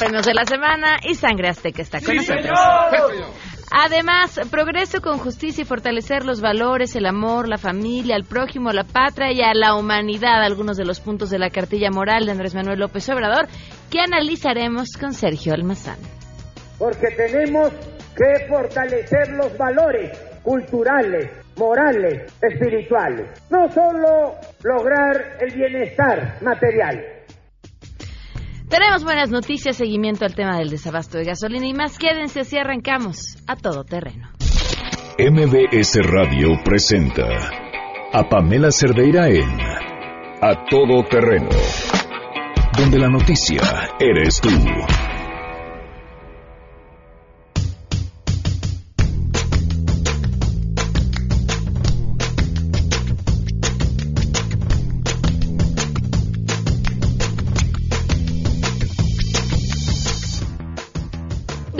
premios de la semana y Sangre Azteca está con nosotros. Además, progreso con justicia y fortalecer los valores, el amor, la familia, el prójimo, la patria y a la humanidad, algunos de los puntos de la cartilla moral de Andrés Manuel López Obrador, que analizaremos con Sergio Almazán. porque tenemos que fortalecer los valores culturales, morales, espirituales. No solo lograr el bienestar material, Tenemos buenas noticias, seguimiento al tema del desabasto de gasolina y más. Quédense así arrancamos a todo terreno. MBS Radio presenta a Pamela Cerdeira en A Todo Terreno, donde la noticia eres tú.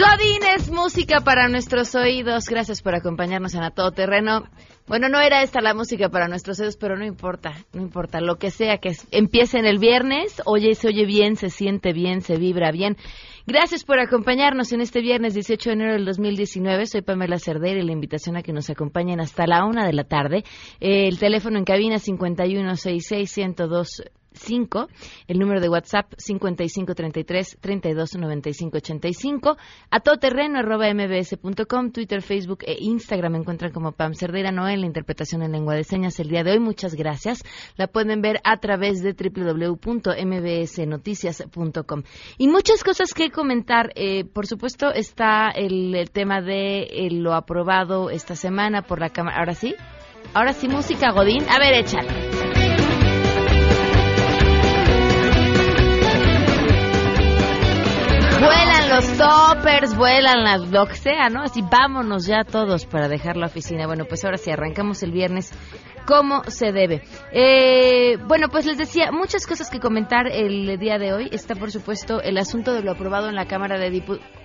Godines, música para nuestros oídos. Gracias por acompañarnos en A Todo Terreno. Bueno, no era esta la música para nuestros oídos, pero no importa, no importa. Lo que sea que empiece en el viernes, oye, se oye bien, se siente bien, se vibra bien. Gracias por acompañarnos en este viernes 18 de enero del 2019. Soy Pamela Cerdeira y la invitación a que nos acompañen hasta la una de la tarde. El teléfono en cabina 5166 5, el número de WhatsApp 5533-329585, a todoterreno arroba mbs.com, Twitter, Facebook e Instagram me encuentran como Pam Cerdeira Noel, la interpretación en lengua de señas el día de hoy. Muchas gracias. La pueden ver a través de www.mbsnoticias.com. Y muchas cosas que comentar. Eh, por supuesto, está el, el tema de eh, lo aprobado esta semana por la Cámara. Ahora sí, ahora sí, música Godín. A ver, échale. Vuelan los toppers, vuelan las lo que sea, ¿no? Así vámonos ya todos para dejar la oficina. Bueno, pues ahora sí, arrancamos el viernes como se debe. Eh, bueno, pues les decía, muchas cosas que comentar el día de hoy. Está, por supuesto, el asunto de lo aprobado en la Cámara de Diputados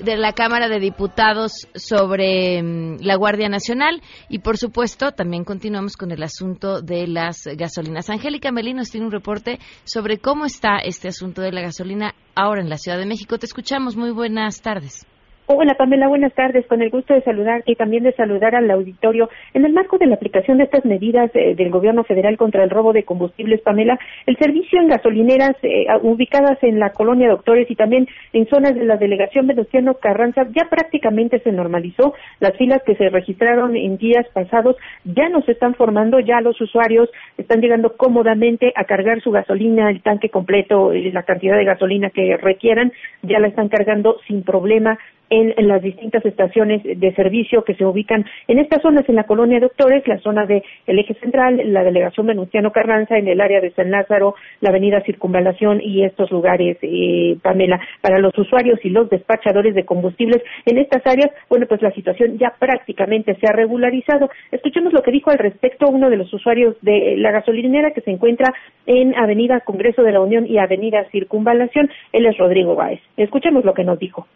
de la Cámara de Diputados sobre mm, la Guardia Nacional y por supuesto también continuamos con el asunto de las gasolinas. Angélica Melinos tiene un reporte sobre cómo está este asunto de la gasolina ahora en la Ciudad de México. Te escuchamos. Muy buenas tardes. Hola Pamela, buenas tardes. Con el gusto de saludarte y también de saludar al auditorio. En el marco de la aplicación de estas medidas eh, del Gobierno federal contra el robo de combustibles, Pamela, el servicio en gasolineras eh, ubicadas en la colonia Doctores y también en zonas de la delegación Venustiano Carranza ya prácticamente se normalizó. Las filas que se registraron en días pasados ya no se están formando, ya los usuarios están llegando cómodamente a cargar su gasolina, el tanque completo, eh, la cantidad de gasolina que requieran, ya la están cargando sin problema en, las distintas estaciones de servicio que se ubican en estas zonas, en la colonia Doctores, la zona del eje central, la delegación Venustiano Carranza, en el área de San Lázaro, la avenida Circunvalación y estos lugares, eh, Pamela, para los usuarios y los despachadores de combustibles en estas áreas, bueno, pues la situación ya prácticamente se ha regularizado. Escuchemos lo que dijo al respecto uno de los usuarios de la gasolinera que se encuentra en Avenida Congreso de la Unión y Avenida Circunvalación. Él es Rodrigo Báez. Escuchemos lo que nos dijo.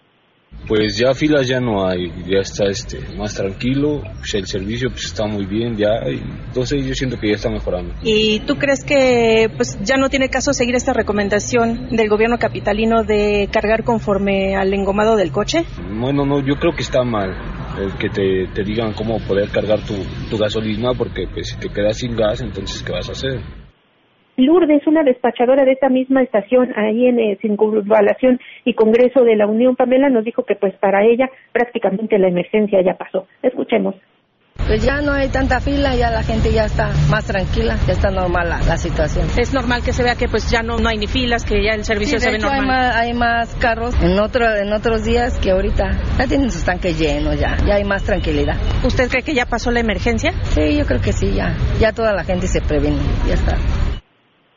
Pues ya filas ya no hay, ya está este más tranquilo, pues el servicio pues está muy bien ya, y entonces yo siento que ya está mejorando. ¿Y tú crees que pues ya no tiene caso seguir esta recomendación del gobierno capitalino de cargar conforme al engomado del coche? Bueno, no, yo creo que está mal el que te, te digan cómo poder cargar tu, tu gasolina porque pues si te quedas sin gas, entonces ¿qué vas a hacer? Lourdes, una despachadora de esta misma estación ahí en eh, Circunvalación y Congreso de la Unión, Pamela, nos dijo que pues para ella prácticamente la emergencia ya pasó. Escuchemos. Pues ya no hay tanta fila, ya la gente ya está más tranquila, ya está normal la, la situación. Es normal que se vea que pues ya no, no hay ni filas, que ya el servicio Sí, de se ve hecho, hay normal. más, hay más carros en, otro, en otros días que ahorita ya tienen sus tanques llenos, ya, ya hay más tranquilidad. ¿Usted cree que ya pasó la emergencia? Sí, yo creo que sí, ya, ya toda la gente se previene, ya está.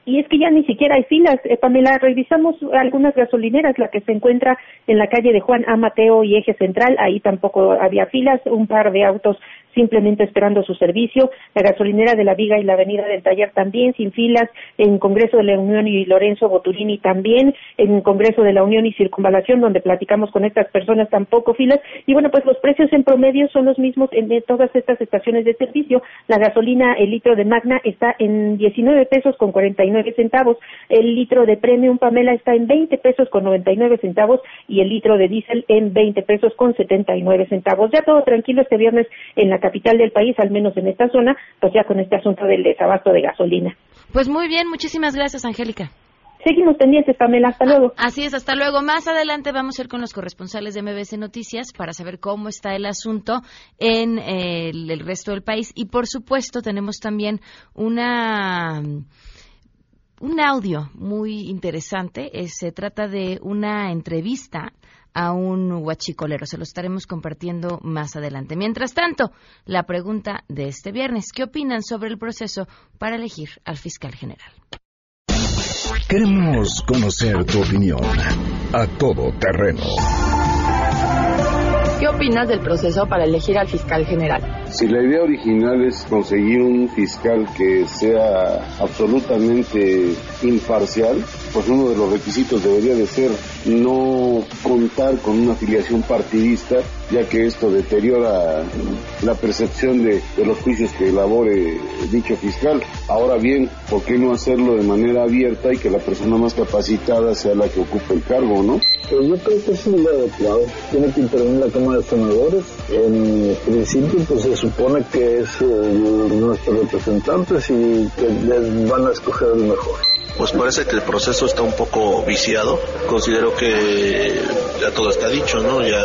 Y es que ya ni siquiera hay filas. Eh, Pamela, revisamos algunas gasolineras, la que se encuentra en la calle de Juan A. Mateo y Eje Central, ahí tampoco había filas, un par de autos simplemente esperando su servicio. La gasolinera de la Viga y la Avenida del Taller también, sin filas. En Congreso de la Unión y Lorenzo Boturini también. En Congreso de la Unión y Circunvalación, donde platicamos con estas personas, tampoco filas. Y bueno, pues los precios en promedio son los mismos en e-, todas estas estaciones de servicio. La gasolina, el litro de Magna está en 19 pesos con 49 centavos. El litro de Premium Pamela está en 20 pesos con 99 centavos y el litro de diésel en 20 pesos con 79 centavos. Ya todo tranquilo este viernes en la capital del país, al menos en esta zona, pues ya con este asunto del desabasto de gasolina. Pues muy bien, muchísimas gracias, Angélica. Seguimos pendientes, Pamela. Hasta luego. Ah, así es, hasta luego. Más adelante vamos a ir con los corresponsales de MBC Noticias para saber cómo está el asunto en eh, el, resto del país. Y, por supuesto, tenemos también una un audio muy interesante. Eh, se trata de una entrevista a un huachicolero. Se lo estaremos compartiendo más adelante. Mientras tanto, la pregunta de este viernes, ¿qué opinan sobre el proceso para elegir al fiscal general? Queremos conocer tu opinión a todo terreno. ¿Qué opinas del proceso para elegir al fiscal general? Si la idea original es conseguir un fiscal que sea absolutamente imparcial, pues uno de los requisitos debería de ser no contar con una afiliación partidista, ya que esto deteriora la percepción de, los juicios que elabore dicho fiscal. Ahora bien, ¿por qué no hacerlo de manera abierta y que la persona más capacitada sea la que ocupe el cargo, no? Pues yo creo que es un lo adecuado. Tiene que intervenir la Cámara de Senadores. En principio, pues es supone que es eh, nuestro representante y que les van a escoger el mejor pues parece que el proceso está un poco viciado. Considero que ya todo está dicho, ¿no? Ya,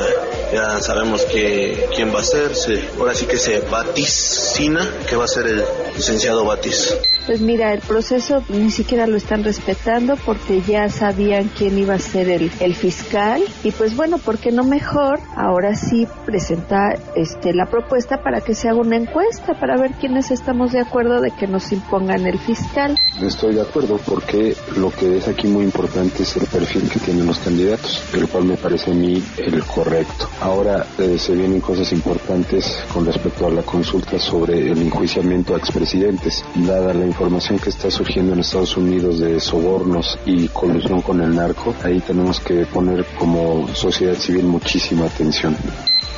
ya sabemos que, quién va a ser. Se, ahora sí que se vaticina que va a ser el licenciado Batis. Pues mira, el proceso ni siquiera lo están respetando porque ya sabían quién iba a ser el, el fiscal y pues bueno, ¿por qué no mejor ahora sí presentar este, la propuesta para que se haga una encuesta para ver quiénes estamos de acuerdo de que nos impongan el fiscal? Estoy de acuerdo por porque lo que es aquí muy importante es el perfil que tienen los candidatos, el cual me parece a mí el correcto. Ahora eh, se vienen cosas importantes con respecto a la consulta sobre el enjuiciamiento a expresidentes. Dada la información que está surgiendo en Estados Unidos de sobornos y colusión con el narco, ahí tenemos que poner como sociedad civil muchísima atención.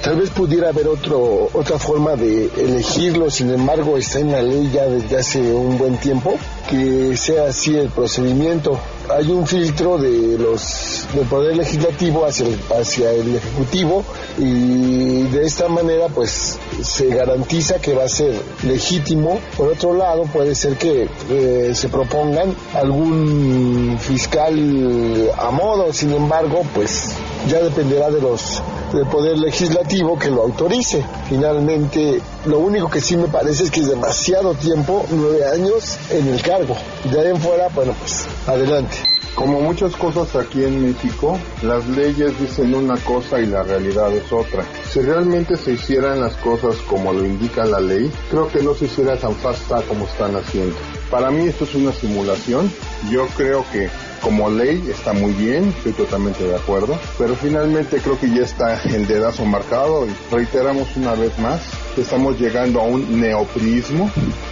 Tal vez pudiera haber otro, otra forma de elegirlo, sin embargo está en la ley ya desde hace un buen tiempo, que sea así el procedimiento hay un filtro de los del poder legislativo hacia el, hacia el ejecutivo y de esta manera pues se garantiza que va a ser legítimo. Por otro lado puede ser que eh, se propongan algún fiscal a modo, sin embargo pues ya dependerá de los del poder legislativo que lo autorice. Finalmente, lo único que sí me parece es que es demasiado tiempo, nueve años en el cargo. De ahí en fuera, bueno pues adelante. Como muchas cosas aquí en México, las leyes dicen una cosa y la realidad es otra. Si realmente se hicieran las cosas como lo indica la ley, creo que no se hiciera tan fasta como están haciendo. Para mí esto es una simulación. Yo creo que como ley está muy bien, estoy totalmente de acuerdo, pero finalmente creo que ya está el dedazo marcado y reiteramos una vez más que estamos llegando a un neoprismo,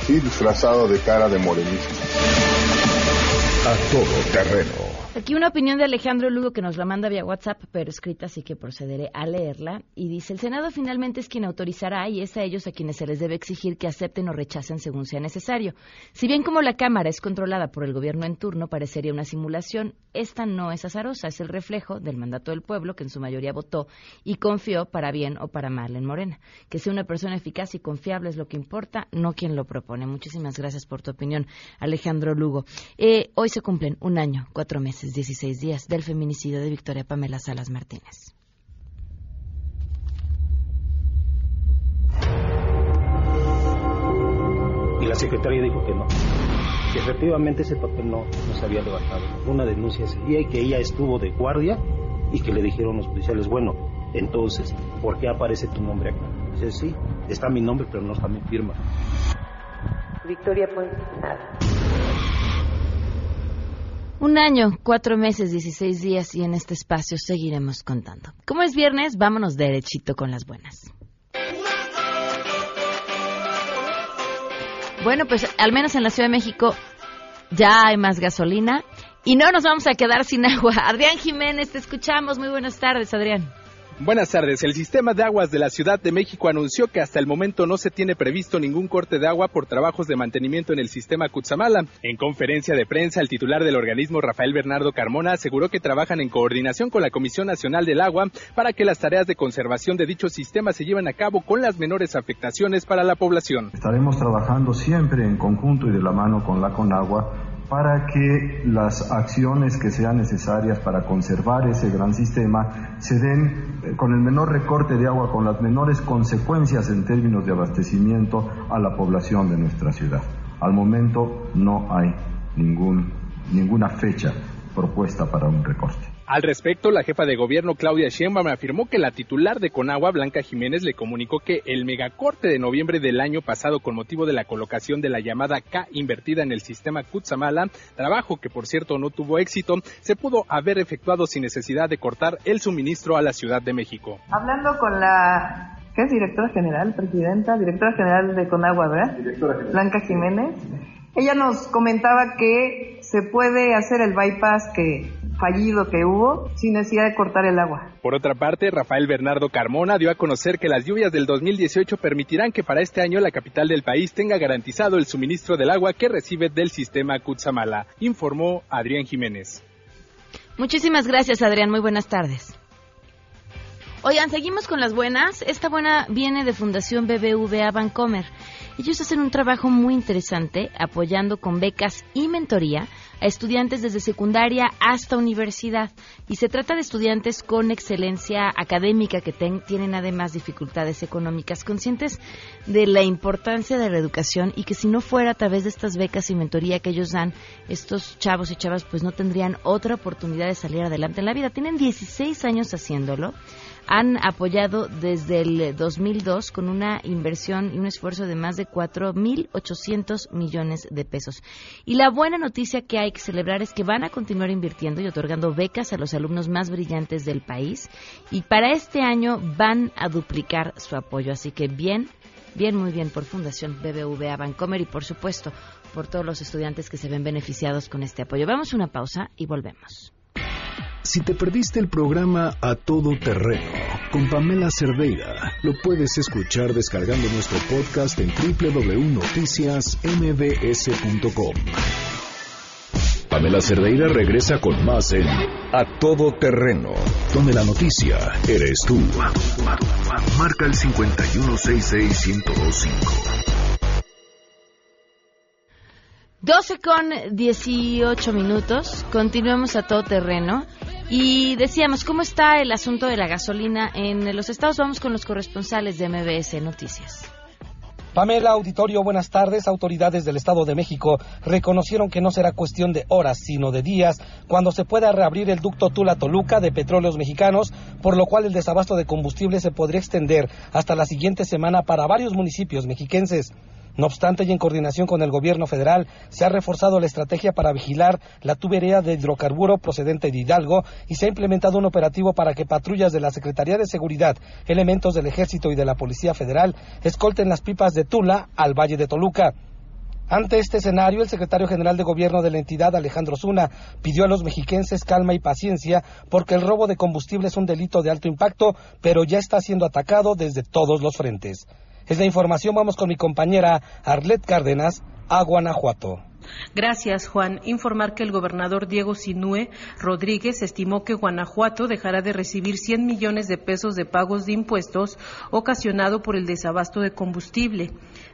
disfrazado de cara de morenismo a todo terreno. Aquí una opinión de Alejandro Lugo que nos la manda vía WhatsApp, pero escrita, así que procederé a leerla. Y dice, el Senado finalmente es quien autorizará y es a ellos a quienes se les debe exigir que acepten o rechacen según sea necesario. Si bien como la Cámara es controlada por el gobierno en turno, parecería una simulación, esta no es azarosa, es el reflejo del mandato del pueblo que en su mayoría votó y confió para bien o para mal en Morena. Que sea una persona eficaz y confiable es lo que importa, no quien lo propone. Muchísimas gracias por tu opinión, Alejandro Lugo. Eh, hoy se cumplen un año, cuatro meses 16 días del feminicidio de Victoria Pamela Salas Martínez. Y la secretaria dijo que no, que efectivamente ese papel no, se había levantado. Una denuncia ese y que ella estuvo de guardia y que le dijeron los policiales, bueno, entonces, ¿por qué aparece tu nombre acá? Dice, sí, está mi nombre, pero no está mi firma. Victoria Puente. Un año, cuatro meses, dieciséis días y en este espacio seguiremos contando. Como es viernes, vámonos derechito con las buenas. Bueno, pues al menos en la Ciudad de México ya hay más gasolina y no nos vamos a quedar sin agua. Adrián Jiménez, te escuchamos. Muy buenas tardes, Adrián. Buenas tardes. El sistema de aguas de la Ciudad de México anunció que hasta el momento no se tiene previsto ningún corte de agua por trabajos de mantenimiento en el sistema Cutzamala. En conferencia de prensa, el titular del organismo, Rafael Bernardo Carmona, aseguró que trabajan en coordinación con la Comisión Nacional del Agua para que las tareas de conservación de dicho sistema se lleven a cabo con las menores afectaciones para la población. Estaremos trabajando siempre en conjunto y de la mano con la Conagua para que las acciones que sean necesarias para conservar ese gran sistema se den eh, con el menor recorte de agua, con las menores consecuencias en términos de abastecimiento a la población de nuestra ciudad. Al momento no hay ningún, ninguna fecha propuesta para un recorte. Al respecto, la jefa de gobierno Claudia Sheinbaum afirmó que la titular de Conagua, Blanca Jiménez, le comunicó que el megacorte de noviembre del año pasado con motivo de la colocación de la llamada K invertida en el sistema Kutsamala, trabajo que por cierto no tuvo éxito, se pudo haber efectuado sin necesidad de cortar el suministro a la Ciudad de México. Hablando con la ¿qué es directora general, presidenta, directora general de Conagua, ¿verdad? Directora general. Blanca Jiménez. Ella nos comentaba que se puede hacer el bypass que fallido que hubo sin necesidad de cortar el agua. Por otra parte, Rafael Bernardo Carmona dio a conocer que las lluvias del 2018 permitirán que para este año la capital del país tenga garantizado el suministro del agua que recibe del sistema Cutzamala, informó Adrián Jiménez. Muchísimas gracias, Adrián. Muy buenas tardes. Oigan, seguimos con las buenas. Esta buena viene de Fundación BBVA Bancomer. Ellos hacen un trabajo muy interesante apoyando con becas y mentoría a estudiantes desde secundaria hasta universidad. Y se trata de estudiantes con excelencia académica que tienen además dificultades económicas, conscientes de la importancia de la educación y que si no fuera a través de estas becas y mentoría que ellos dan, estos chavos y chavas pues no tendrían otra oportunidad de salir adelante en la vida. Tienen 16 años haciéndolo han apoyado desde el 2002 con una inversión y un esfuerzo de más de 4.800 millones de pesos. Y la buena noticia que hay que celebrar es que van a continuar invirtiendo y otorgando becas a los alumnos más brillantes del país y para este año van a duplicar su apoyo. Así que bien, bien, muy bien por Fundación BBVA Bancomer y por supuesto por todos los estudiantes que se ven beneficiados con este apoyo. Vamos a una pausa y volvemos. Si te perdiste el programa A Todo Terreno con Pamela Cerdeira, lo puedes escuchar descargando nuestro podcast en www.noticiasmbs.com. Pamela Cerdeira regresa con más en A Todo Terreno, donde la noticia eres tú. Marca el 5166125. 12 con 18 minutos, continuamos a todo terreno y decíamos, ¿cómo está el asunto de la gasolina en los estados? Vamos con los corresponsales de MBS Noticias. Pamela Auditorio, buenas tardes. Autoridades del Estado de México reconocieron que no será cuestión de horas, sino de días, cuando se pueda reabrir el ducto Tula-Toluca de petróleos mexicanos, por lo cual el desabasto de combustible se podría extender hasta la siguiente semana para varios municipios mexiquenses. No obstante, y en coordinación con el gobierno federal, se ha reforzado la estrategia para vigilar la tubería de hidrocarburo procedente de Hidalgo y se ha implementado un operativo para que patrullas de la Secretaría de Seguridad, elementos del Ejército y de la Policía Federal escolten las pipas de Tula al Valle de Toluca. Ante este escenario, el secretario general de gobierno de la entidad, Alejandro Zuna, pidió a los mexiquenses calma y paciencia porque el robo de combustible es un delito de alto impacto, pero ya está siendo atacado desde todos los frentes. Es la información, vamos con mi compañera Arlet Cárdenas a Guanajuato. Gracias, Juan. Informar que el gobernador Diego Sinúe Rodríguez estimó que Guanajuato dejará de recibir 100 millones de pesos de pagos de impuestos ocasionado por el desabasto de combustible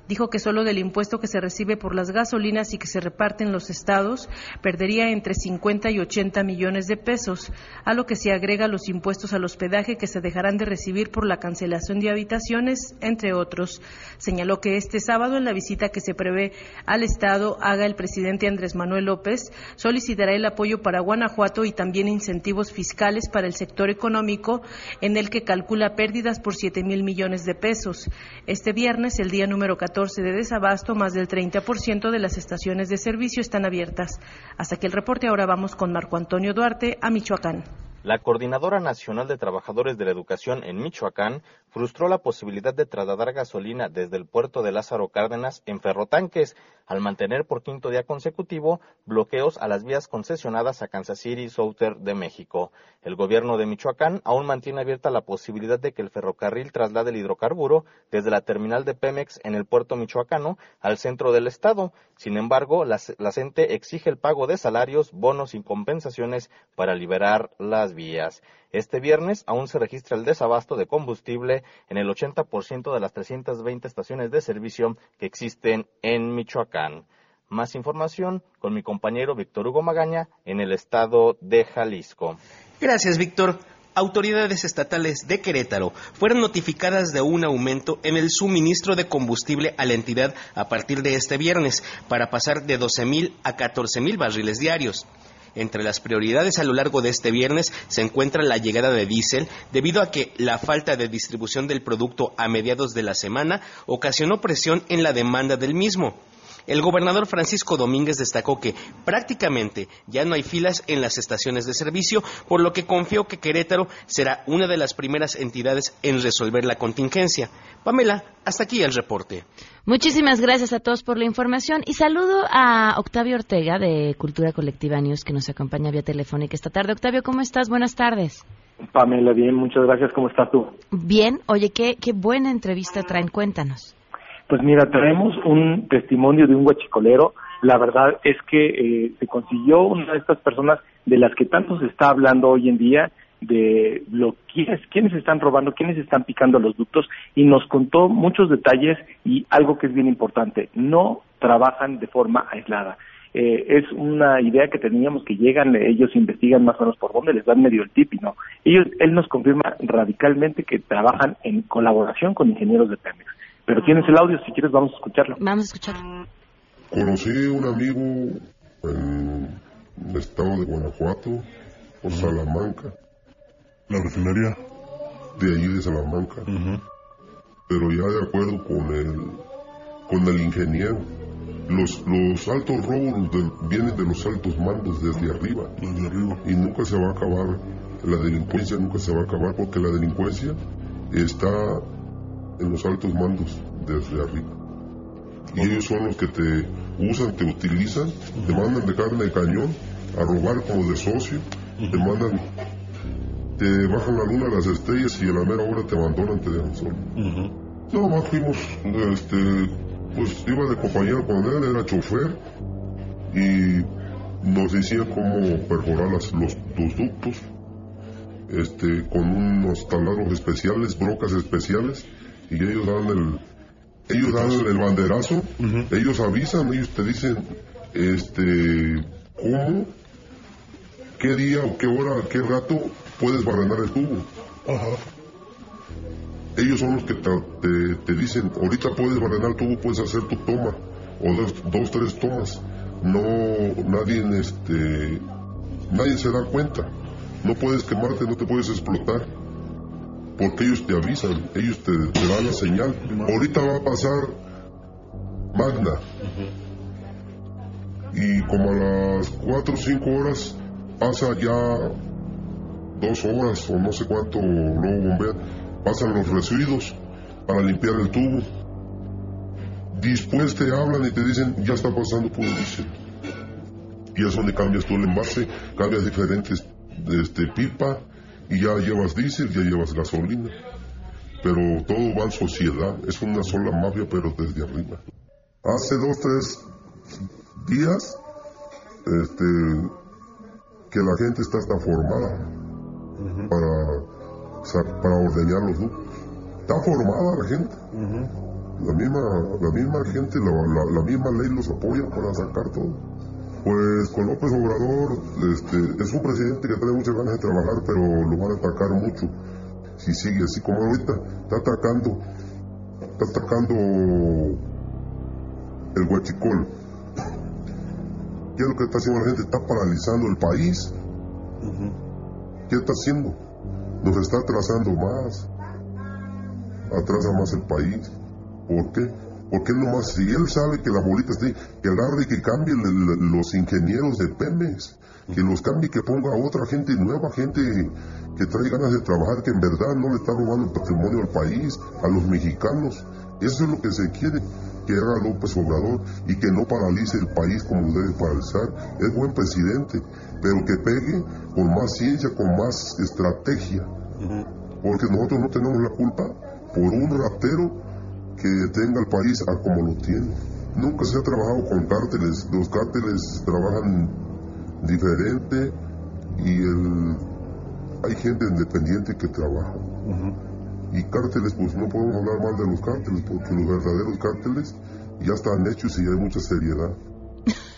dijo que solo del impuesto que se recibe por las gasolinas y que se reparte en los estados perdería entre 50 y 80 millones de pesos, a lo que se agrega los impuestos al hospedaje que se dejarán de recibir por la cancelación de habitaciones, entre otros. Señaló que este sábado en la visita que se prevé al estado haga el Andrés Manuel López, solicitará el apoyo para Guanajuato y también incentivos fiscales para el sector económico, en el que calcula pérdidas por 7 mil millones de pesos. Este viernes, el día número 14 de desabasto, más del 30% de las estaciones de servicio están abiertas. Hasta que el reporte, ahora vamos con Marco Antonio Duarte a Michoacán. La Coordinadora Nacional de Trabajadores de la Educación en Michoacán frustró la posibilidad de trasladar gasolina desde el puerto de Lázaro Cárdenas en ferrotanques, al mantener por quinto día consecutivo bloqueos a las vías concesionadas a Kansas City Southern de México. El gobierno de Michoacán aún mantiene abierta la posibilidad de que el ferrocarril traslade el hidrocarburo desde la terminal de Pemex en el puerto michoacano al centro del estado. Sin embargo, la, la CENTE exige el pago de salarios, bonos y compensaciones para liberar las vías. Este viernes aún se registra el desabasto de combustible en el 80% de las 320 estaciones de servicio que existen en Michoacán. Más información con mi compañero Víctor Hugo Magaña en el estado de Jalisco. Gracias, Víctor. Autoridades estatales de Querétaro fueron notificadas de un aumento en el suministro de combustible a la entidad a partir de este viernes para pasar de 12.000 a 14.000 barriles diarios. Entre las prioridades a lo largo de este viernes se encuentra la llegada de diésel debido a que la falta de distribución del producto a mediados de la semana ocasionó presión en la demanda del mismo. El gobernador Francisco Domínguez destacó que prácticamente ya no hay filas en las estaciones de servicio, por lo que confió que Querétaro será una de las primeras entidades en resolver la contingencia. Pamela, hasta aquí el reporte. Muchísimas gracias a todos por la información y saludo a Octavio Ortega de Cultura Colectiva News que nos acompaña vía telefónica esta tarde. Octavio, ¿cómo estás? Buenas tardes. Pamela, bien, muchas gracias. ¿Cómo estás tú? Bien. Oye, qué, qué buena entrevista traen. Cuéntanos. Pues mira, traemos un testimonio de un huachicolero. La verdad es que eh, se consiguió una de estas personas de las que tanto se está hablando hoy en día, de lo quiénes, quiénes están robando, quiénes están picando los ductos, y nos contó muchos detalles y algo que es bien importante, no trabajan de forma aislada. Eh, es una idea que teníamos que llegan, ellos investigan más o menos por dónde, les dan medio el tip y no. Ellos, él nos confirma radicalmente que trabajan en colaboración con ingenieros de Pemex. Pero tienes el audio, si quieres vamos a escucharlo. Vamos a escucharlo. Conocí a un amigo en el estado de Guanajuato, por Salamanca. ¿La refinería? De allí de Salamanca. Pero ya de acuerdo con el, con el ingeniero. Los, los altos robos del- vienen de los altos mandos desde arriba. Desde arriba. Y nunca se va a acabar. La delincuencia nunca se va a acabar porque la delincuencia está en los altos mandos desde arriba. Y ellos son los que te usan, te utilizan, te mandan de carne de cañón a robar como de socio, te mandan, te bajan la luna a las estrellas y a la mera hora te abandonan, te dejan solo. No, más fuimos, este, pues iba de compañero con él, era chofer, y nos decía cómo perforar las- los, los ductos, este, con unos taladros especiales, brocas especiales, y ellos dan el, ellos dan el banderazo, ellos avisan, ellos te dicen, este, cómo, qué día o qué hora, qué rato puedes barrenar el tubo. Ellos son los que te, te- te dicen, ahorita puedes barrenar el tubo, puedes hacer tu toma, o dos, dos tres tomas. No, nadie, este, nadie se da cuenta. No puedes quemarte, no te puedes explotar. Porque ellos te avisan, ellos te, dan la señal. Ahorita va a pasar Magna. Y como a las 4 o 5 horas pasa ya dos horas o no sé cuánto luego bombean, pasan los residuos para limpiar el tubo. Después te hablan y te dicen, ya está pasando puro diésel. Y es donde cambias tú el envase, cambias diferentes este, pipa y ya llevas diésel, ya llevas gasolina. Pero todo va en sociedad, es una sola mafia, pero desde arriba. Hace dos, tres días, este, que la gente está hasta formada para, para ordeñar los ductos. Está formada la gente. La misma, la misma gente, la, la- la misma ley los apoya para sacar todo. Pues con López Obrador, este, es un presidente que tiene muchas ganas de trabajar, pero lo van a atacar mucho. Si sigue así como ahorita, está atacando, está atacando el huachicol. ¿Qué es lo que está haciendo la gente? Está paralizando el país. ¿Qué está haciendo? Nos está atrasando más. Atrasa más el país. ¿Por qué? Porque él nomás, si él sabe que la bolita está ahí, que agarre y que cambie los ingenieros de Pemex, que los cambie y que ponga a otra gente nueva, gente que trae ganas de trabajar, que en verdad no le está robando el patrimonio al país, a los mexicanos. Eso es lo que se quiere que haga López Obrador y que no paralice el país como debe paralizar. Es buen presidente, pero que pegue con más ciencia, con más estrategia. Porque nosotros no tenemos la culpa por un ratero que tenga el país a como lo tiene. Nunca se ha trabajado con cárteles, los cárteles trabajan diferente y el, hay gente independiente que trabaja. Y cárteles, pues no podemos hablar mal de los cárteles, porque los verdaderos cárteles ya están hechos y hay mucha seriedad.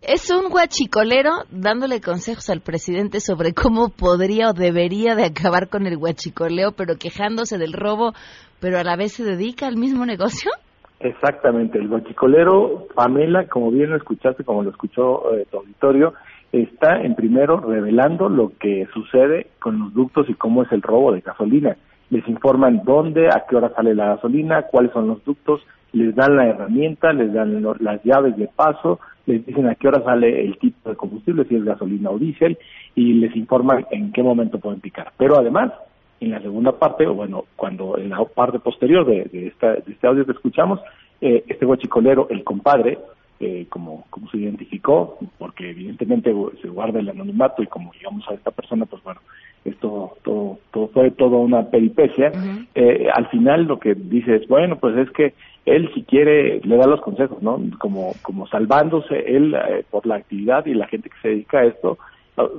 Es un guachicolero dándole consejos al presidente sobre cómo podría o debería de acabar con el guachicoleo, pero quejándose del robo, pero a la vez se dedica al mismo negocio. Exactamente, el guachicolero, Pamela, como bien lo escuchaste, como lo escuchó eh, tu auditorio, está en primero revelando lo que sucede con los ductos y cómo es el robo de gasolina. Les informan dónde, a qué hora sale la gasolina, cuáles son los ductos, les dan la herramienta, les dan las llaves de paso, les dicen a qué hora sale el tipo de combustible, si es gasolina o diésel, y les informan en qué momento pueden picar. Pero además, en la segunda parte, o bueno, cuando en la parte posterior de, esta, de este audio que escuchamos, eh, este guachicolero, el compadre, eh, como, como se identificó, porque evidentemente se guarda el anonimato y como llegamos a esta persona, pues bueno, esto todo, todo fue toda una peripecia. eh, al final lo que dice es, bueno, pues es que él si quiere le da los consejos, ¿no? Como, como salvándose él eh, por la actividad y la gente que se dedica a esto,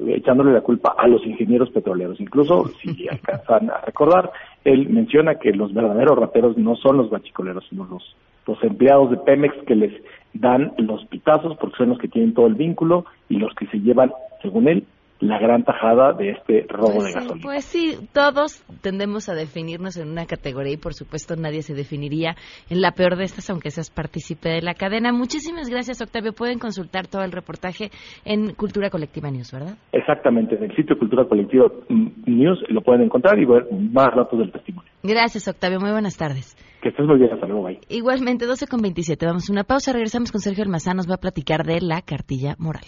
echándole la culpa a los ingenieros petroleros. Incluso, si alcanzan a recordar, él menciona que los verdaderos rateros no son los guachicoleros, sino los, los empleados de Pemex que les dan los pitazos porque son los que tienen todo el vínculo y los que se llevan, según él, la gran tajada de este robo pues de gasolina. pues sí, todos tendemos a definirnos en una categoría y por supuesto nadie se definiría en la peor de estas, aunque seas partícipe de la cadena. Muchísimas gracias, Octavio. Pueden consultar todo el reportaje en Cultura Colectiva News, ¿verdad? Exactamente, en el sitio Cultura Colectiva News lo pueden encontrar y ver más datos del testimonio. Gracias, Octavio. Muy buenas tardes. Que estés muy bien, hasta luego, bye. Igualmente, 12 con 27. Vamos a una pausa, regresamos con Sergio Almazán, nos va a platicar de la cartilla moral.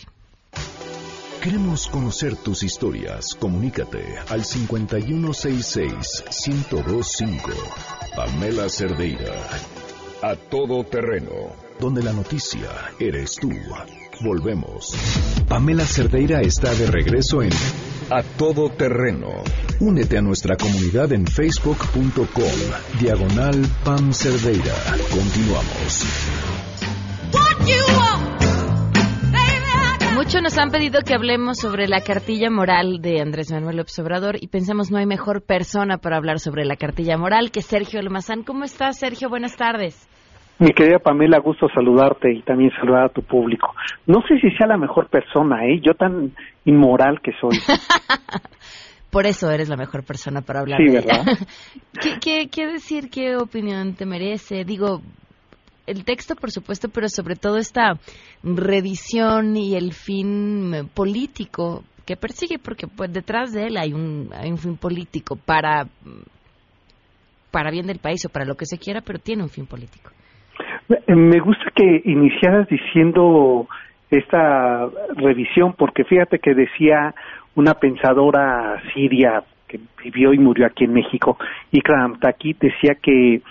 Queremos conocer tus historias. Comunícate al 5166-1025. Pamela Cerdeira. A todo terreno. Donde la noticia eres tú. Volvemos. Pamela Cerdeira está de regreso en A Todo Terreno. Únete a nuestra comunidad en facebook.com. Diagonal Pam Cerdeira. Continuamos. Muchos nos han pedido que hablemos sobre la cartilla moral de Andrés Manuel López Obrador y pensamos no hay mejor persona para hablar sobre la cartilla moral que Sergio Almazán. ¿Cómo estás, Sergio? Buenas tardes. Mi querida Pamela, gusto saludarte y también saludar a tu público. No sé si sea la mejor persona, ¿eh? Yo tan inmoral que soy. Por eso eres la mejor persona para hablar Sí, de ¿verdad? ella. ¿Qué, qué, qué decir? ¿Qué opinión te merece? Digo, el texto, por supuesto, pero sobre todo esta revisión y el fin eh, político que persigue, porque pues, detrás de él hay un, hay un fin político para, para bien del país o para lo que se quiera, pero tiene un fin político. Me- Me gusta que iniciaras diciendo esta revisión, porque fíjate que decía una pensadora siria que vivió y murió aquí en México, Ikram Taki, decía que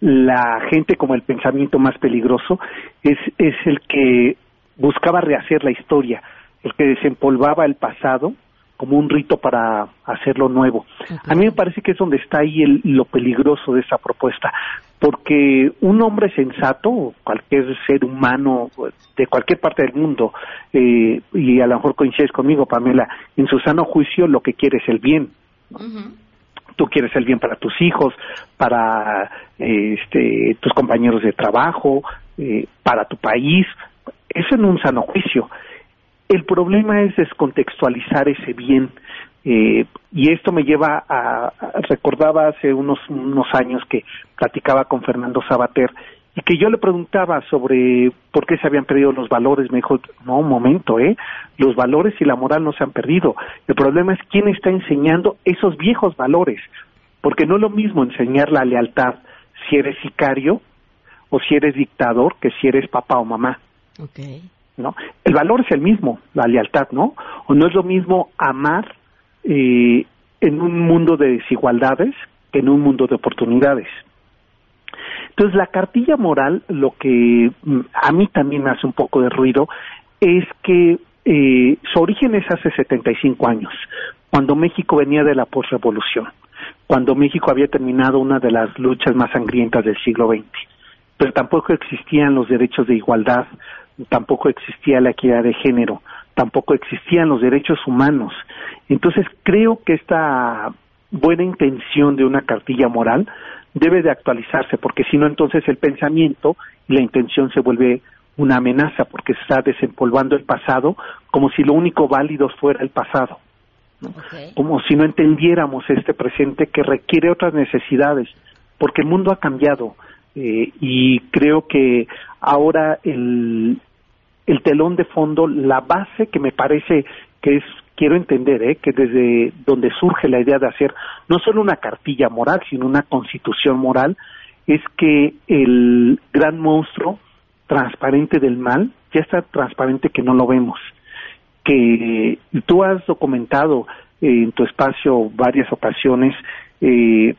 la gente como el pensamiento más peligroso es, es el que buscaba rehacer la historia, el que desempolvaba el pasado como un rito para hacerlo nuevo. A mí me parece que es donde está ahí el- lo peligroso de esa propuesta, porque un hombre sensato, cualquier ser humano de cualquier parte del mundo, eh, y a lo mejor coincides conmigo, Pamela, en su sano juicio lo que quiere es el bien. Tú quieres el bien para tus hijos, para eh, este, tus compañeros de trabajo, eh, para tu país, eso en un sano juicio. El problema es descontextualizar ese bien. eh, y esto me lleva a, recordaba hace unos unos años que platicaba con Fernando Sabater y que yo le preguntaba sobre por qué se habían perdido los valores, me dijo, no, un momento, ¿eh? Los valores y la moral no se han perdido. El problema es quién está enseñando esos viejos valores, porque no es lo mismo enseñar la lealtad si eres sicario o si eres dictador que si eres papá o mamá. ¿No? El valor es el mismo, la lealtad, ¿no? O no es lo mismo amar eh, en un mundo de desigualdades que en un mundo de oportunidades. Entonces, la cartilla moral, lo que mm, a mí también me hace un poco de ruido, es que eh, su origen es hace 75 años, cuando México venía de la posrevolución, cuando México había terminado una de las luchas más sangrientas del siglo XX. Pero tampoco existían los derechos de igualdad, tampoco existía la equidad de género, tampoco existían los derechos humanos. Entonces, creo que esta buena intención de una cartilla moral debe de actualizarse, porque si no, entonces el pensamiento y la intención se vuelve una amenaza, porque se está desempolvando el pasado como si lo único válido fuera el pasado. Como si no entendiéramos este presente que requiere otras necesidades, porque el mundo ha cambiado eh, y creo que ahora el, el telón de fondo, la base que me parece que es quiero entender ¿eh? que desde donde surge la idea de hacer no solo una cartilla moral, sino una constitución moral, es que el gran monstruo transparente del mal ya está transparente que no lo vemos. Que tú has documentado en tu espacio varias ocasiones eh,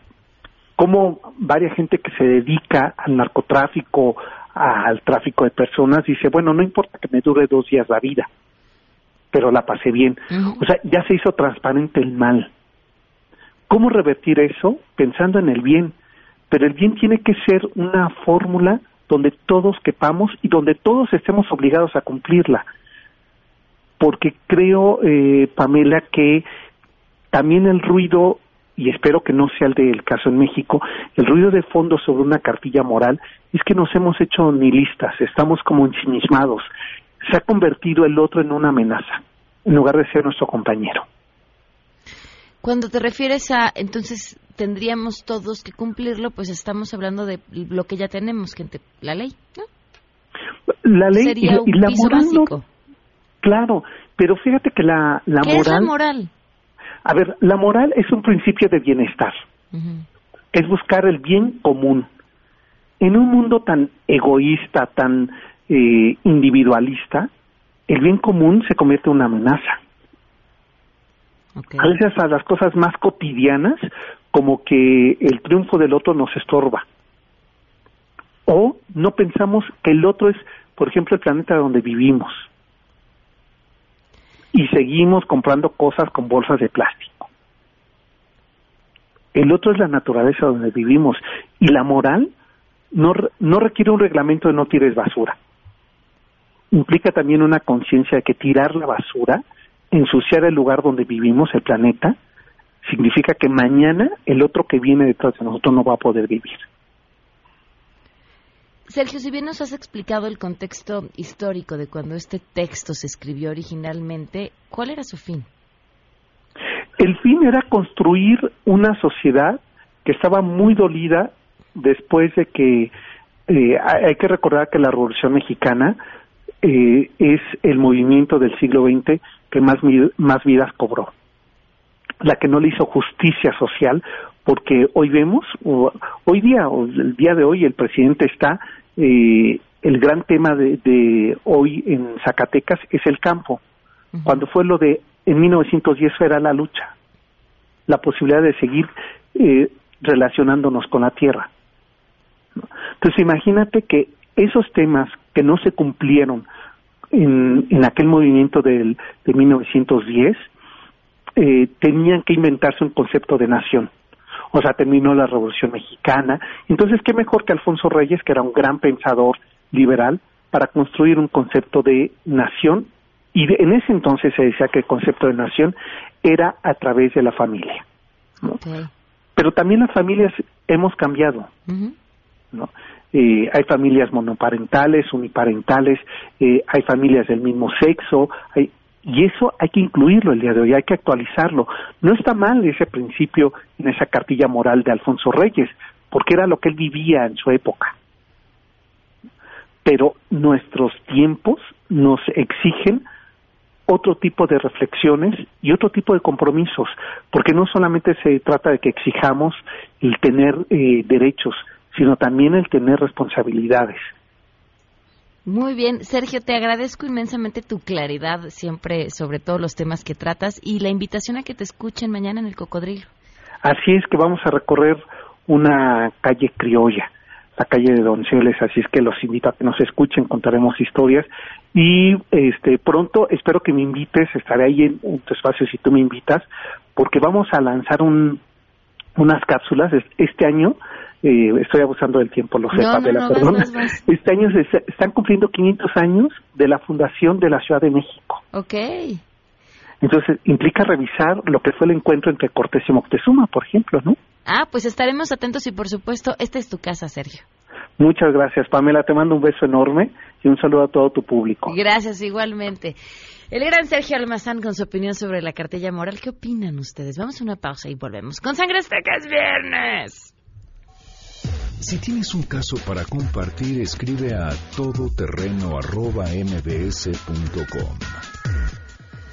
cómo varias gente que se dedica al narcotráfico, al tráfico de personas, dice, bueno, no importa que me dure dos días la vida, pero la pasé bien. O sea, ya se hizo transparente el mal. ¿Cómo revertir eso? Pensando en el bien. Pero el bien tiene que ser una fórmula donde todos quepamos y donde todos estemos obligados a cumplirla. Porque creo, eh, Pamela, que también el ruido, y espero que no sea el del caso en México, el ruido de fondo sobre una cartilla moral es que nos hemos hecho nihilistas, estamos como ensimismados se ha convertido el otro en una amenaza, en lugar de ser nuestro compañero. Cuando te refieres a, entonces, tendríamos todos que cumplirlo, pues estamos hablando de lo que ya tenemos, gente, la ley, ¿no? La ley y, la moral claro, pero fíjate que la, la ¿Qué moral... Es la moral? A ver, la moral es un principio de bienestar. Es buscar el bien común. En un mundo tan egoísta, tan eh, individualista, el bien común se convierte en una amenaza. A veces a las cosas más cotidianas, como que el triunfo del otro nos estorba. O no pensamos que el otro es, por ejemplo, el planeta donde vivimos. Y seguimos comprando cosas con bolsas de plástico. El otro es la naturaleza donde vivimos. Y la moral no, no requiere un reglamento de no tires basura implica también una conciencia de que tirar la basura, ensuciar el lugar donde vivimos, el planeta, significa que mañana el otro que viene detrás de nosotros no va a poder vivir. Sergio, si bien nos has explicado el contexto histórico de cuando este texto se escribió originalmente, ¿cuál era su fin? El fin era construir una sociedad que estaba muy dolida después de que eh, hay que recordar que la Revolución Mexicana eh, es el movimiento del siglo XX que más, más vidas cobró, la que no le hizo justicia social, porque hoy vemos, hoy día, o el día de hoy, el presidente está, eh, el gran tema de, hoy en Zacatecas es el campo. Cuando fue lo de, en 1910 era la lucha, la posibilidad de seguir eh, relacionándonos con la tierra. Entonces imagínate que esos temas que no se cumplieron en, en aquel movimiento del, de 1910, eh, tenían que inventarse un concepto de nación. O sea, terminó la Revolución Mexicana. Entonces, ¿qué mejor que Alfonso Reyes, que era un gran pensador liberal, para construir un concepto de nación? Y en ese entonces se decía que el concepto de nación era a través de la familia. Pero también las familias hemos cambiado. ¿no? Eh, hay familias monoparentales, uniparentales, eh, hay familias del mismo sexo, y eso hay que incluirlo el día de hoy, hay que actualizarlo. No está mal ese principio en esa cartilla moral de Alfonso Reyes, porque era lo que él vivía en su época. pero nuestros tiempos nos exigen otro tipo de reflexiones y otro tipo de compromisos, porque no solamente se trata de que exijamos el tener eh, derechos, sino también el tener responsabilidades. Muy bien, Sergio, te agradezco inmensamente tu claridad siempre sobre todos los temas que tratas y la invitación a que te escuchen mañana en el Cocodrilo. Así es que vamos a recorrer una calle criolla, la calle de Donceles, así es que los invito a que nos escuchen, contaremos historias y este pronto espero que me invites, estaré ahí en, tu espacio si tú me invitas, porque vamos a lanzar un, unas cápsulas este año eh, estoy abusando del tiempo, lo sé, no, perdón. Este año se, están cumpliendo 500 años de la fundación de la Ciudad de México. Ok. Entonces, implica revisar lo que fue el encuentro entre Cortés y Moctezuma, por ejemplo, ¿no? Ah, pues estaremos atentos y, por supuesto, esta es tu casa, Sergio. Muchas gracias, Pamela. Te mando un beso enorme y un saludo a todo tu público. Gracias, igualmente. El gran Sergio Almazán con su opinión sobre la cartilla moral. ¿Qué opinan ustedes? Vamos a una pausa y volvemos. Con Sangre Azteca es viernes. Si tienes un caso para compartir, escribe a todoterreno.mbs.com.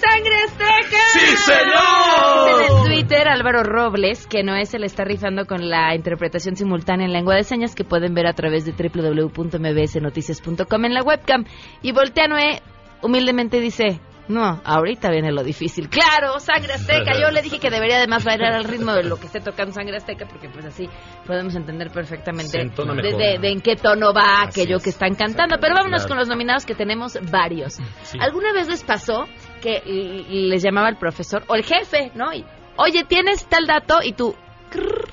Sangre Azteca! ¡Sí, señor! En el Twitter, Álvaro Robles, que no es, se le está rifando con la interpretación simultánea en lengua de señas que pueden ver a través de www.mbsnoticias.com en la webcam. Y voltea Noé, humildemente dice, no, ahorita viene lo difícil. Claro, sangre azteca. Yo le dije que debería además bailar al ritmo de lo que esté tocando sangre azteca, porque pues así podemos entender perfectamente de, de- de en qué tono va aquello que están cantando. Pero vámonos Claro. con los nominados que tenemos varios. ¿Alguna vez les pasó que les llamaba el profesor o el jefe, ¿no? Y, Oye, ¿tienes tal dato? Y tú, crrr,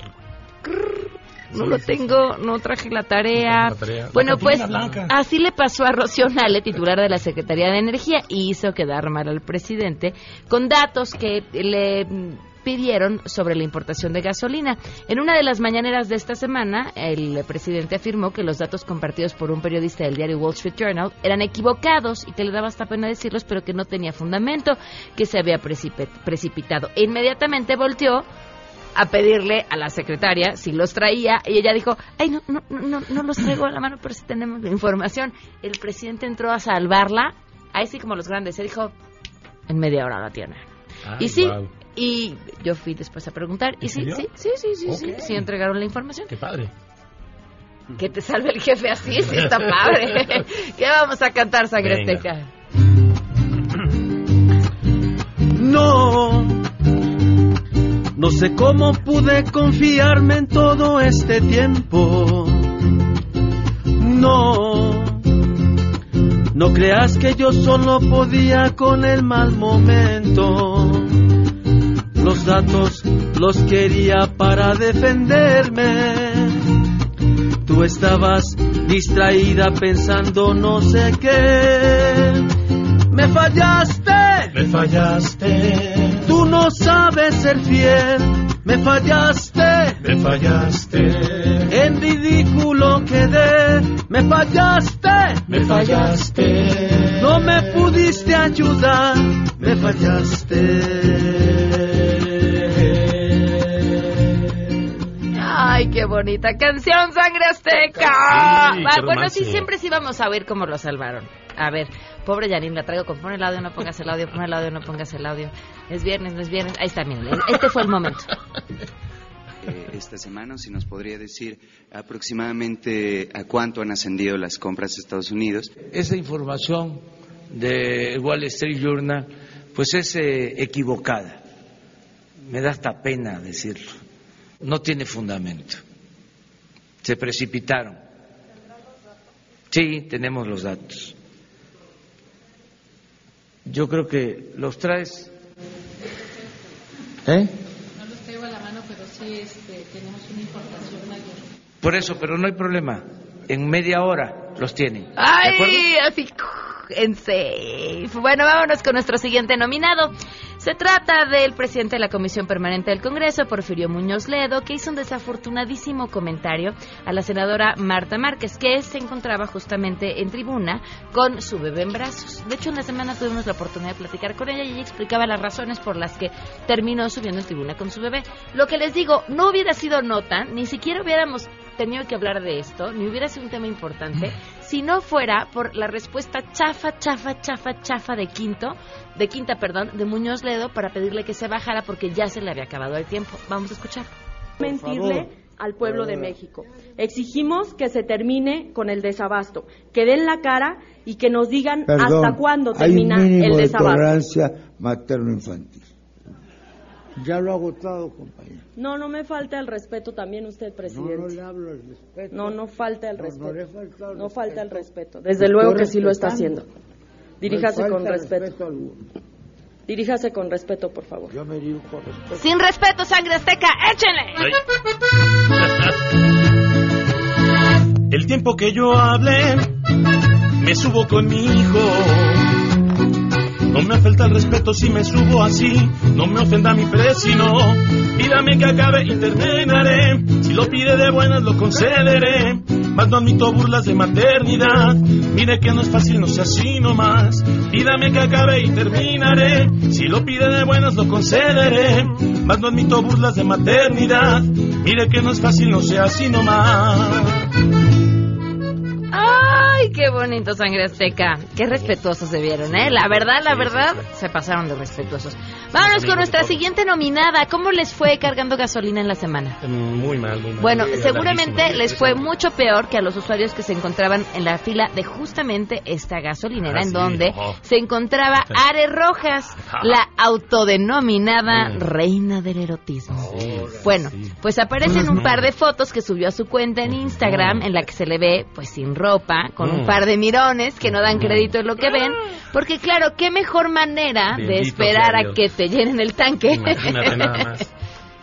crrr, no lo tengo, no traje la tarea. La tarea. Bueno, La pues así le pasó a Rocío Nale, titular de la Secretaría de Energía, y hizo quedar mal al presidente con datos que le pidieron sobre la importación de gasolina. En una de las mañaneras de esta semana, el presidente afirmó que los datos compartidos por un periodista del diario Wall Street Journal eran equivocados y que le daba hasta pena decirlos, pero que no tenía fundamento, que se había precipit- precipitado. E inmediatamente volteó a pedirle a la secretaria si los traía y ella dijo, ay, no, no, no, no los traigo a la mano, pero sí tenemos la información. El presidente entró a salvarla, ahí sí como los grandes, se dijo, en media hora la tiene. Ay, y sí, y yo fui después a preguntar y ¿En sí, sí, sí, sí, sí, sí, Ok. sí entregaron la información. Qué padre. Que te salve el jefe así, sí está padre. ¿Qué vamos a cantar, Sangre. Azteca? No, no sé cómo pude confiarme en todo este tiempo. No, no creas que yo solo podía con el mal momento. Los datos los quería para defenderme. Tú estabas distraída pensando no sé qué. Me fallaste. Me fallaste. Tú no sabes ser fiel. Me fallaste. Me fallaste. En ridículo quedé. Me fallaste. Me fallaste. No me pudiste ayudar. Me fallaste. Ay, qué bonita canción, Sangre Azteca. Sí, Ah, bueno, sí, siempre sí vamos a ver cómo lo salvaron. A ver, pobre Janine, la traigo con pon el audio, no pongas el audio, pon el audio, no pongas el audio. Es viernes, no es viernes. Ahí está, miren, este fue el momento. eh, esta semana, si nos podría decir aproximadamente a cuánto han ascendido las compras de Estados Unidos. Esa información de Wall Street Journal, pues es eh, equivocada. Me da hasta pena decirlo. No tiene fundamento. Se precipitaron. Sí, tenemos los datos. Yo creo que los traes. ¿Eh? No los traigo a la mano, pero sí este, tenemos una importación mayor. Por eso, pero no hay problema. En media hora los tienen. ¡Ay! Así en safe. Bueno, vámonos con nuestro siguiente nominado. Se trata del presidente de la Comisión Permanente del Congreso, Porfirio Muñoz Ledo, que hizo un desafortunadísimo comentario a la senadora Marta Márquez, que se encontraba justamente en tribuna con su bebé en brazos. De hecho, en la semana tuvimos la oportunidad de platicar con ella y ella explicaba las razones por las que terminó subiendo en tribuna con su bebé. Lo que les digo, no hubiera sido nota, ni siquiera hubiéramos tenido que hablar de esto, ni hubiera sido un tema importante, si no fuera por la respuesta chafa, chafa, chafa, chafa de Quinto, de Quinta, perdón, de Muñoz Ledo para pedirle que se bajara porque ya se le había acabado el tiempo. Vamos a escuchar. Mentirle al pueblo de México. Exigimos que se termine con el desabasto, que den la cara y que nos digan hasta cuándo termina hay el de desabasto. tolerancia materno-infantil. Ya lo ha agotado, compañero. No, no me falta el respeto también usted, presidente. No, no le hablo el respeto. No, no falta el No, respeto. no le falta el No falta el respeto. Desde luego que sí lo está haciendo. Diríjase No con respeto. Diríjase con respeto, por favor. Yo me digo con respeto. Sin respeto, sangre azteca, échenle. El tiempo que yo hable, me subo con mi hijo. No me falta el respeto si me subo así, no me ofenda mi presino. Pídame que acabe y terminaré. Si lo pide de buenas lo concederé. Mas no admito burlas de maternidad. Mire que no es fácil, no sea así nomás. Pídame que acabe y terminaré. Si lo pide de buenas lo concederé. Mas no admito burlas de maternidad. Mire que no es fácil, no sea así nomás. Ay, qué bonito sangre azteca. Qué respetuosos se vieron, ¿eh? La verdad, la verdad, se pasaron de respetuosos. Vámonos con nuestra siguiente nominada. ¿Cómo les fue cargando gasolina en la semana? Muy mal, muy mal. Bueno, seguramente les fue mucho peor que a los usuarios que se encontraban en la fila de justamente esta gasolinera, Ah, en sí, donde se encontraba Are Rojas, la autodenominada Mm. reina del erotismo. Bueno, pues aparecen un par de fotos que subió a su cuenta en Instagram en la que se le ve pues sin ropa, con un par de mirones que no dan crédito en lo que ven, porque claro, qué mejor manera de esperar a que te llenen el tanque Imagínate nada más.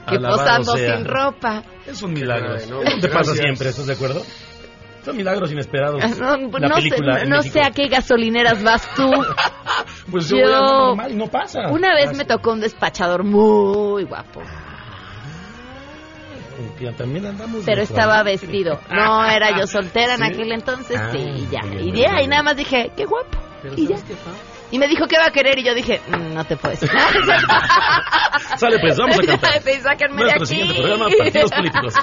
que Alabado posando sea. sin ropa. Es un milagro. Ay, no, Eso te pasa siempre, ¿estás de acuerdo? Son milagros inesperados. No, La no sé, película en no sé a qué gasolineras vas tú. Pues yo, voy a una normal y no pasa. Una vez me tocó un despachador muy guapo, También andamos pero de estaba vestido. No era yo soltera en ¿Sí? aquel entonces, Ah, sí, ya. muy bien, Y de ahí bien. nada más dije, qué guapo. Pero Y ya. ¿sabes qué? Y me dijo, ¿qué va a querer? Y yo dije, "Mm, no te puedes. Sale pues, vamos a cantar. Sí, sáquenme de Nuestro aquí. siguiente programa, partidos políticos.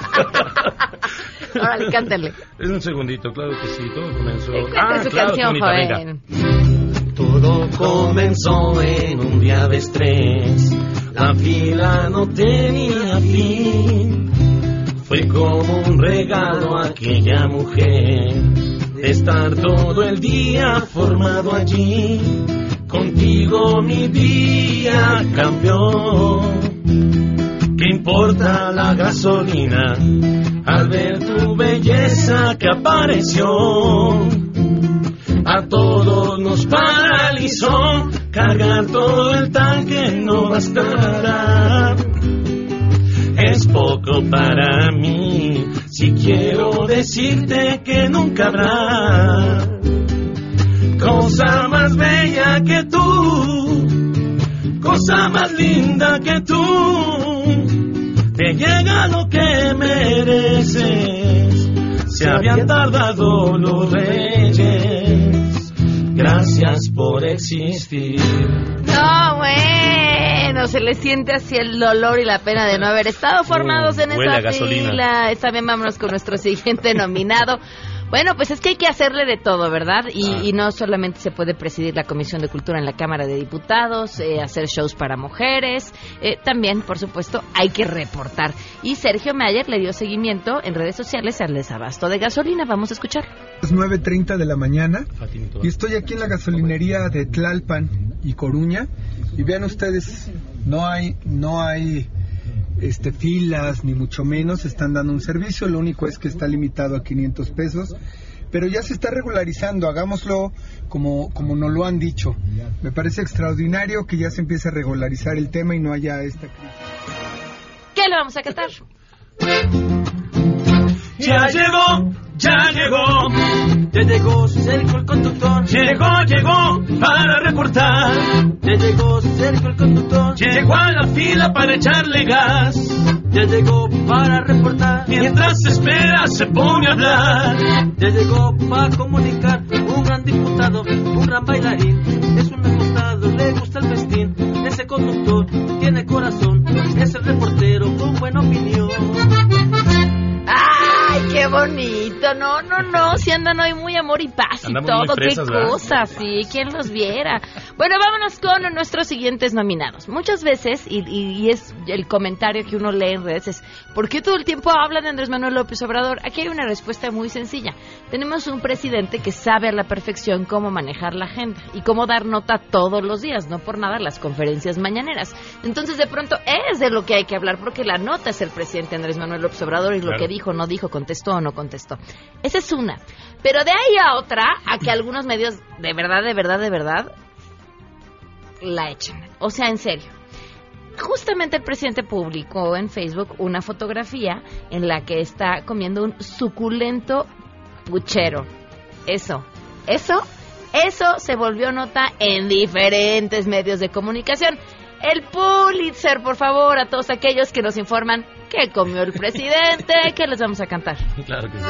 Órale, cántale. Es un segundito, claro que sí, todo comenzó. Ah, su claro, canción, bonita, venga. joven. Todo comenzó en un día de estrés. La fila no tenía fin. Fue como un regalo a aquella mujer. Estar todo el día formado allí. Contigo mi día cambió. ¿Qué importa la gasolina al ver tu belleza que apareció? A todos nos paralizó, cargar todo el tanque no bastará. Poco para mí, si quiero decirte que nunca habrá cosa más bella que tú, cosa más linda que tú. Te llega lo que mereces, se habían tardado los reyes. Gracias por existir. No, bueno, se le siente así el dolor y la pena de no haber estado formados en esa fila. Está bien, vámonos con nuestro siguiente nominado. Bueno, pues es que hay que hacerle de todo, ¿verdad? Y, Ah. y no solamente se puede presidir la Comisión de Cultura en la Cámara de Diputados, eh, hacer shows para mujeres, eh, también, por supuesto, hay que reportar. Y Sergio Mayer le dio seguimiento en redes sociales al desabasto de gasolina. Vamos a escuchar. Es 9.30 de la mañana y estoy aquí en la gasolinería de Tlalpan y Coruña y vean ustedes, no hay, no hay este, filas ni mucho menos, están dando un servicio, lo único es que está limitado a 500 pesos, pero ya se está regularizando, hagámoslo como, como nos lo han dicho. Me parece extraordinario que ya se empiece a regularizar el tema y no haya esta crisis. ¿Qué le vamos a cantar? Ya llegó, ya llegó. Ya llegó Sergio el conductor. Llegó, llegó para reportar. Ya llegó Sergio el conductor. Llegó a la fila para echarle gas. Ya llegó para reportar. Mientras espera se pone a hablar. Ya llegó para comunicar. Un gran diputado, un gran bailarín. Es un acostado, le gusta el festín. Ese conductor tiene corazón. Es el reportero con buena opinión. ¡Ay, qué bonito! No, no, no, si andan hoy muy amor y paz y Andamos todo, qué cosas, sí, quién los viera. Bueno, vámonos con nuestros siguientes nominados. Muchas veces, y, y- y es el comentario que uno lee en redes, es, ¿por qué todo el tiempo hablan de Andrés Manuel López Obrador? Aquí hay una respuesta muy sencilla. Tenemos un presidente que sabe a la perfección cómo manejar la agenda y cómo dar nota todos los días, no por nada las conferencias mañaneras. Entonces, de pronto, es de lo que hay que hablar, porque la nota es el presidente Andrés Manuel López Obrador y lo que dijo, no dijo, contestó no contestó. Esa es una. Pero de ahí a otra, a que algunos medios de verdad, de verdad, de verdad, la echan. O sea, en serio. Justamente el presidente publicó en Facebook una fotografía en la que está comiendo un suculento puchero. Eso, eso, eso se volvió nota en diferentes medios de comunicación. El Pulitzer, por favor, a todos aquellos que nos informan qué comió el presidente, que les vamos a cantar. Claro que sí.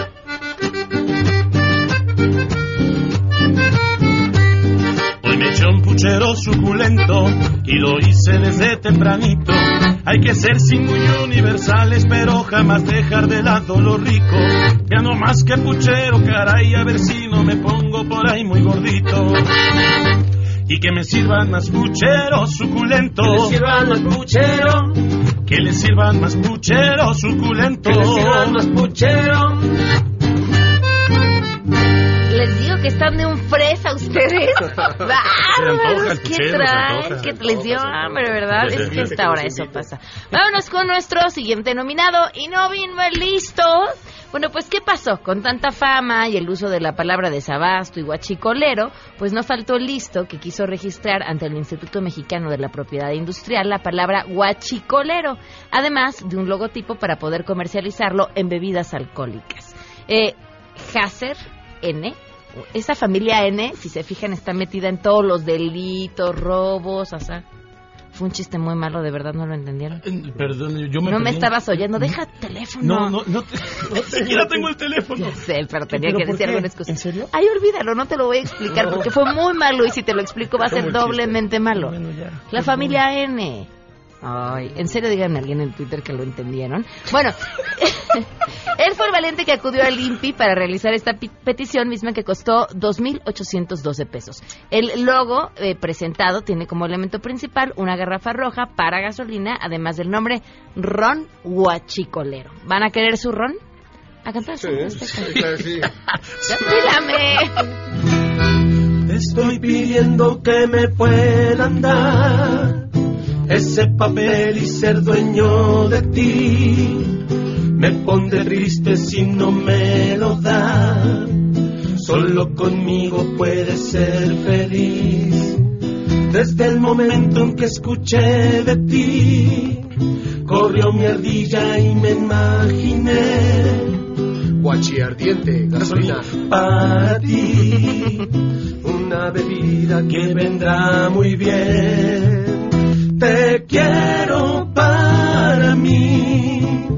Hoy me eché un puchero suculento y lo hice desde tempranito. Hay que ser sin muy universales, pero jamás dejar de lado lo rico. Ya no más que puchero, caray, a ver si no me pongo por ahí muy gordito. Y que me sirvan más pucheros suculentos. Que le sirvan más puchero. Que le sirvan más pucheros suculentos. Que le sirvan más puchero. Digo que están de un fresa ustedes. Bárbaros, ¿qué traen? Que les dio hambre, ¿verdad? Es que hasta ahora eso pasa. Vámonos con nuestro siguiente nominado. Y no vino el listo. Bueno, pues, ¿qué pasó? Con tanta fama y el uso de la palabra desabasto y guachicolero, pues no faltó el listo que quiso registrar ante el Instituto Mexicano de la Propiedad Industrial la palabra guachicolero, además de un logotipo para poder comercializarlo en bebidas alcohólicas. Eh, Hasser N. Esa familia N, si se fijan, está metida en todos los delitos, robos, o sea, fue un chiste muy malo, de verdad no lo entendieron. Perdón, yo me no me estabas oyendo, deja el teléfono. No, no, no, te- no siquiera tengo el teléfono. Ya sé, pero tenía ¿Pero que decir qué? alguna excusa. ¿En serio? Ay, olvídalo, no te lo voy a explicar No. porque fue muy malo y si te lo explico va a ser doblemente malo. Bueno, ya. La familia N. Ay, en serio díganme a alguien en Twitter que lo entendieron. Bueno, él fue el valiente que acudió al INPI para realizar esta petición misma que costó 2.812 pesos. El logo eh, presentado tiene como elemento principal una garrafa roja para gasolina, además del nombre Ron Huachicolero. ¿Van a querer su ron? A cantar su Dígame. Estoy pidiendo que me puedan dar ese papel y ser dueño de ti. Me pondré triste si no me lo dan. Solo conmigo puedes ser feliz. Desde el momento en que escuché de ti, corrió mi ardilla y me imaginé. Guachi ardiente, gasolina. Para ti, una bebida que vendrá muy bien. Te quiero para mí,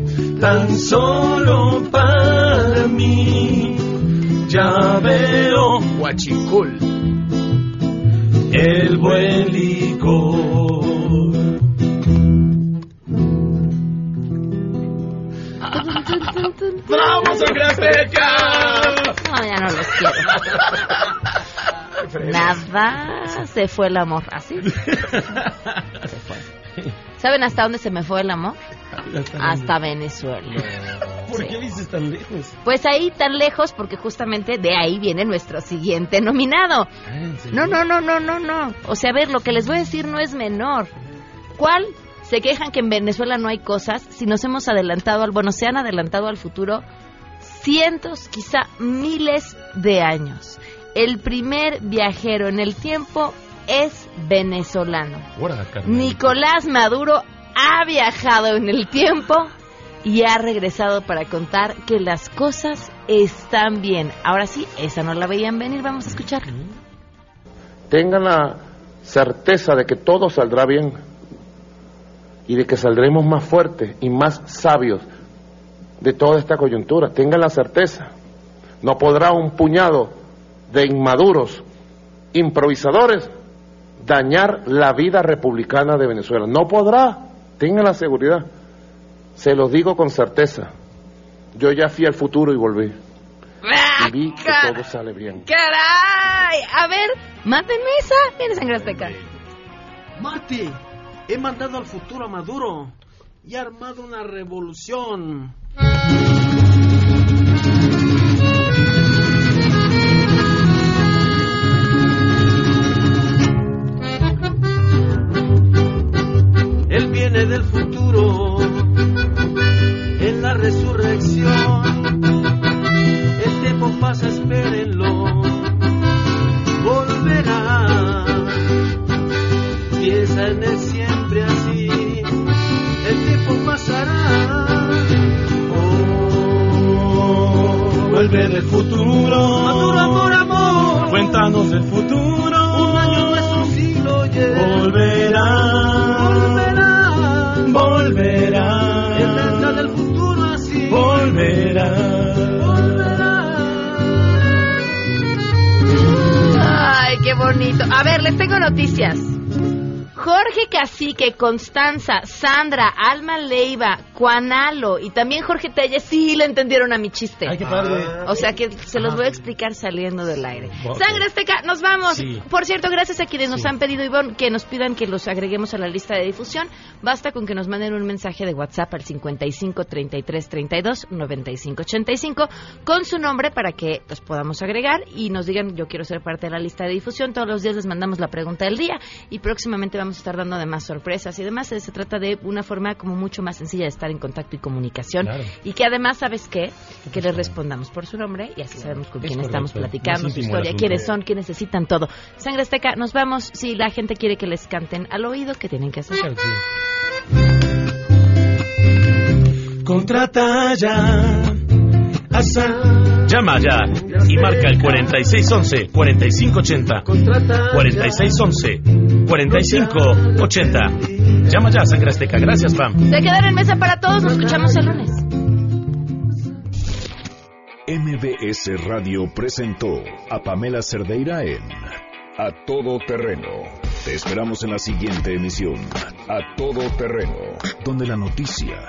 tan solo para mí. Ya veo Guachicol. el buen licor. ¡Vamos, Sangre Azteca! No, ya no los quiero. Nada, se fue el amor. ¿Así? ¿Saben hasta dónde se me fue el amor? Hasta Venezuela. ¿Por qué dices tan lejos? Pues ahí tan lejos porque justamente de ahí viene nuestro siguiente nominado. No, no, no, no, no, no. O sea, a ver, lo que les voy a decir no es menor. ¿Cuál? Se quejan que en Venezuela no hay cosas. Si nos hemos adelantado al, bueno, se han adelantado al futuro cientos, quizá miles de años. El primer viajero en el tiempo es venezolano. Nicolás Maduro ha viajado en el tiempo y ha regresado para contar que las cosas están bien. Ahora sí, esa no la veían venir, vamos a escuchar. Tengan la certeza de que todo saldrá bien y de que saldremos más fuertes y más sabios de toda esta coyuntura. Tengan la certeza. No podrá un puñado de inmaduros, improvisadores, dañar la vida republicana de Venezuela. No podrá. Tengan la seguridad. Se los digo con certeza. Yo ya fui al futuro y volví. Y vi que todo sale bien. ¡Caray! A ver, mátenme esa. Viene sangre azteca. Marty, he mandado al futuro a Maduro y ha armado una revolución. Viene del futuro en la resurrección. El tiempo pasa, espérenlo. Volverá. Piensa en él siempre así. El tiempo pasará. Oh, Vuelve del futuro. Maduro, amor, amor. Cuéntanos del futuro. Un año no es un siglo, yeah. Volverá. Bonito. A ver, les tengo noticias. Jorge Cacique, Constanza, Sandra, Alma Leiva, Juanalo y también Jorge Telles sí le entendieron a mi chiste. Ay, qué padre. O sea que se los voy a explicar saliendo del aire. Sangre Azteca, nos vamos. Sí. Por cierto, gracias a quienes nos han pedido, Ivonne, que nos pidan que los agreguemos a la lista de difusión. Basta con que nos manden un mensaje de WhatsApp al 55 33 32 95 85 con su nombre para que los podamos agregar y nos digan yo quiero ser parte de la lista de difusión. Todos los días les mandamos la pregunta del día y próximamente vamos a estar dando además sorpresas y demás. Se trata de una forma como mucho más sencilla de estar en contacto y comunicación Claro. y que además, ¿sabes qué? Que les respondamos por su nombre y así sabemos con Es quién correcto. estamos platicando, su historia, asunto. quiénes son, qué necesitan, todo. Sangre Azteca, nos vamos. Si la gente quiere que les canten al oído, ¿qué tienen que hacer? Contrata ya. Asa. Llama ya y marca el 4611-4580. 4611-4580. Llama ya, Sangre Azteca. Gracias, Pam. Se quedan en mesa para todos. Nos escuchamos el lunes. MBS Radio presentó a Pamela Cerdeira en A Todo Terreno. Te esperamos en la siguiente emisión, A Todo Terreno, donde la noticia